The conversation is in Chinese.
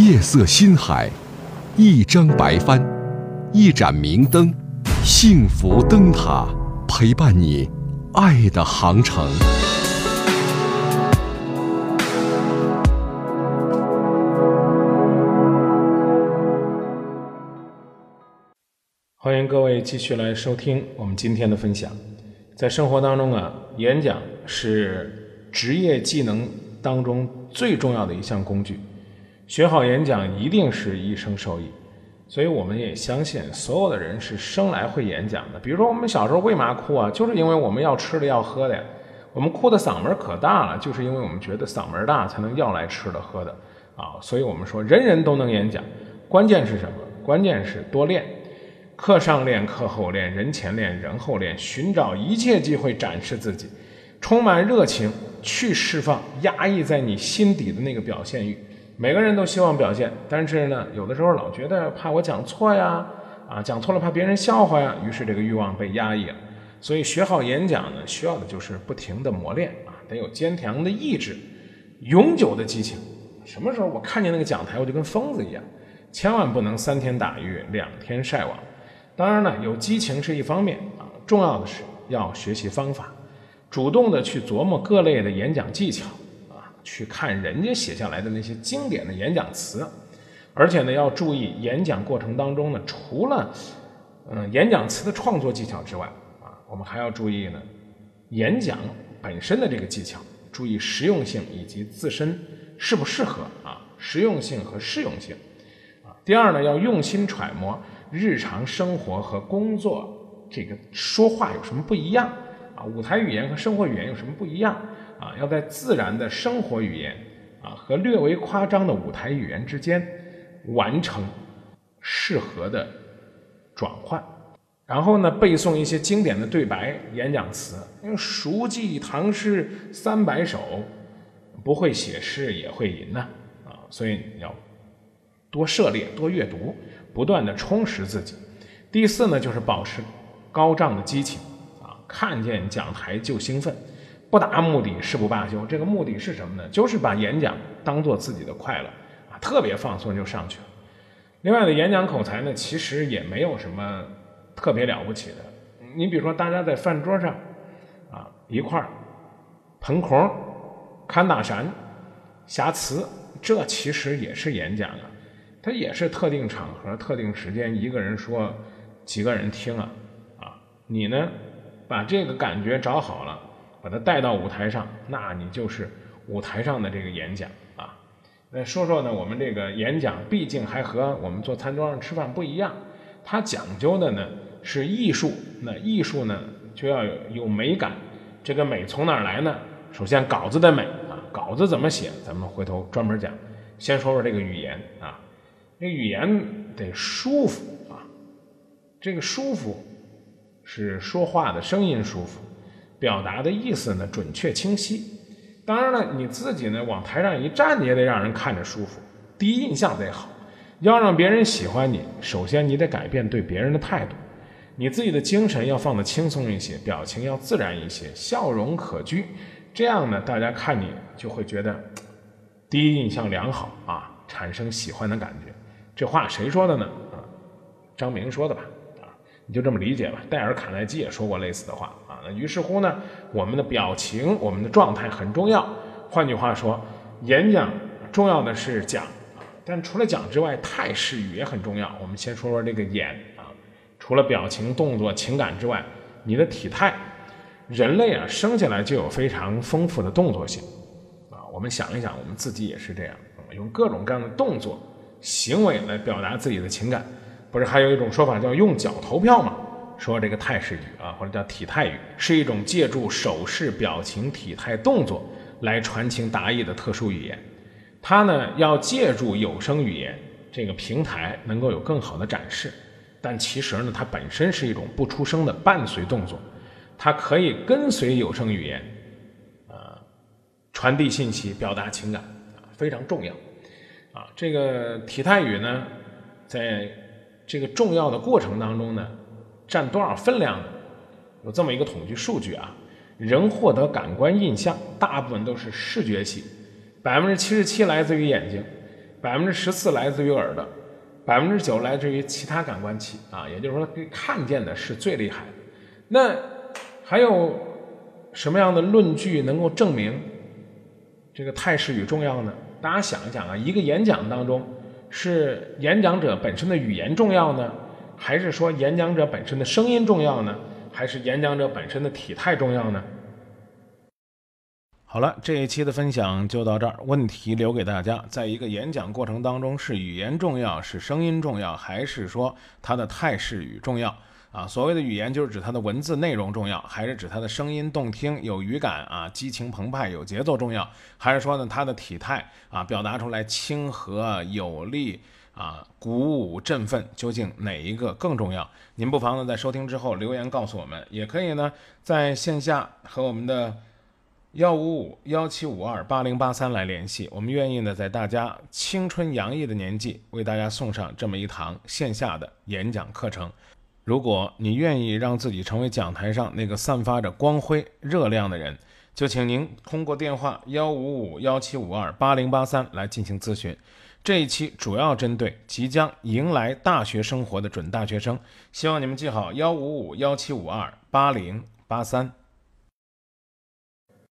夜色心海，一张白帆，一盏明灯，幸福灯塔陪伴你爱的航程。欢迎各位继续来收听我们今天的分享。在生活当中啊，演讲是职业技能当中最重要的一项工具。学好演讲一定是一生受益，所以我们也相信所有的人是生来会演讲的。比如说我们小时候为嘛哭啊？就是因为我们要吃的要喝的呀。我们哭的嗓门可大了，就是因为我们觉得嗓门大才能要来吃的喝的啊。所以我们说人人都能演讲，关键是什么？关键是多练。课上练，课后练，人前练，人后练，寻找一切机会展示自己，充满热情，去释放压抑在你心底的那个表现欲。每个人都希望表现，但是呢，有的时候老觉得怕我讲错呀，啊，讲错了怕别人笑话呀，于是这个欲望被压抑了。所以学好演讲呢，需要的就是不停的磨练啊，得有坚强的意志，永久的激情。什么时候我看见那个讲台，我就跟疯子一样，千万不能三天打鱼两天晒网。当然呢，有激情是一方面啊，重要的是要学习方法，主动的去琢磨各类的演讲技巧，去看人家写下来的那些经典的演讲词，而且呢，要注意演讲过程当中呢，除了嗯演讲词的创作技巧之外啊，我们还要注意呢演讲本身的这个技巧，注意实用性以及自身适不适合啊，实用性和适用性啊。第二呢，要用心揣摩。日常生活和工作，这个说话有什么不一样啊？舞台语言和生活语言有什么不一样啊？要在自然的生活语言啊和略微夸张的舞台语言之间完成适合的转换，然后呢，背诵一些经典的对白、演讲词，因为熟记唐诗三百首，不会写诗也会吟呐啊，所以你要多涉猎、多阅读。不断的充实自己。第四呢，就是保持高涨的激情啊，看见讲台就兴奋，不达目的誓不罢休。这个目的是什么呢？就是把演讲当做自己的快乐啊，特别放松就上去了。另外的演讲口才呢，其实也没有什么特别了不起的。你比如说，大家在饭桌上啊一块儿捧红、侃大山、瑕疵，这其实也是演讲啊。它也是特定场合、特定时间，一个人说，几个人听啊，啊，你呢，把这个感觉找好了，把它带到舞台上，那你就是舞台上的这个演讲啊。那说说呢，我们这个演讲，毕竟还和我们坐餐桌上吃饭不一样，它讲究的呢是艺术，那艺术呢就要有有美感，这个美从哪儿来呢？首先稿子的美啊，稿子怎么写，咱们回头专门讲。先说说这个语言啊。这语言得舒服啊，这个舒服是说话的声音舒服，表达的意思呢准确清晰。当然了，你自己呢往台上一站，你也得让人看着舒服，第一印象得好。要让别人喜欢你，首先你得改变对别人的态度，你自己的精神要放得轻松一些，表情要自然一些，笑容可掬，这样呢，大家看你就会觉得第一印象良好啊，产生喜欢的感觉。这话谁说的呢？啊，张明说的吧？啊，你就这么理解吧。戴尔·卡耐基也说过类似的话那于是乎呢，我们的表情、我们的状态很重要。换句话说，演讲重要的是讲，但除了讲之外，态势语也很重要。我们先说说这个演啊，除了表情、动作、情感之外，你的体态，人类啊生下来就有非常丰富的动作性啊。我们想一想，我们自己也是这样，用各种各样的动作。行为来表达自己的情感，不是还有一种说法叫用脚投票吗？说这个态势语啊，或者叫体态语，是一种借助手势、表情、体态、动作来传情达意的特殊语言。它呢要借助有声语言这个平台能够有更好的展示，但其实呢它本身是一种不出声的伴随动作，它可以跟随有声语言，呃，传递信息、表达情感啊，非常重要。啊，这个体态语呢，在这个重要的过程当中呢，占多少分量？有这么一个统计数据啊，人获得感官印象大部分都是视觉系，百分之七十七来自于眼睛，百分之十四来自于耳朵，百分之九来自于其他感官器啊，也就是说，看见的是最厉害的。那还有什么样的论据能够证明这个态势与重要呢？大家想一想啊，一个演讲当中，是演讲者本身的语言重要呢，还是说演讲者本身的声音重要呢，还是演讲者本身的体态重要呢？好了，这一期的分享就到这儿。问题留给大家：在一个演讲过程当中，是语言重要，是声音重要，还是说它的态势与重要？啊，所谓的语言就是指它的文字内容重要，还是指它的声音动听有语感啊，激情澎湃有节奏重要？还是说呢，它的体态啊，表达出来亲和有力啊，鼓舞振奋？究竟哪一个更重要？您不妨呢在收听之后留言告诉我们，也可以呢在线下和我们的。幺五五幺七五二八零八三来联系，我们愿意呢，在大家青春洋溢的年纪，为大家送上这么一堂线下的演讲课程。如果你愿意让自己成为讲台上那个散发着光辉热量的人，就请您通过电话幺五五幺七五二八零八三来进行咨询。这一期主要针对即将迎来大学生活的准大学生，希望你们记好幺五五幺七五二八零八三。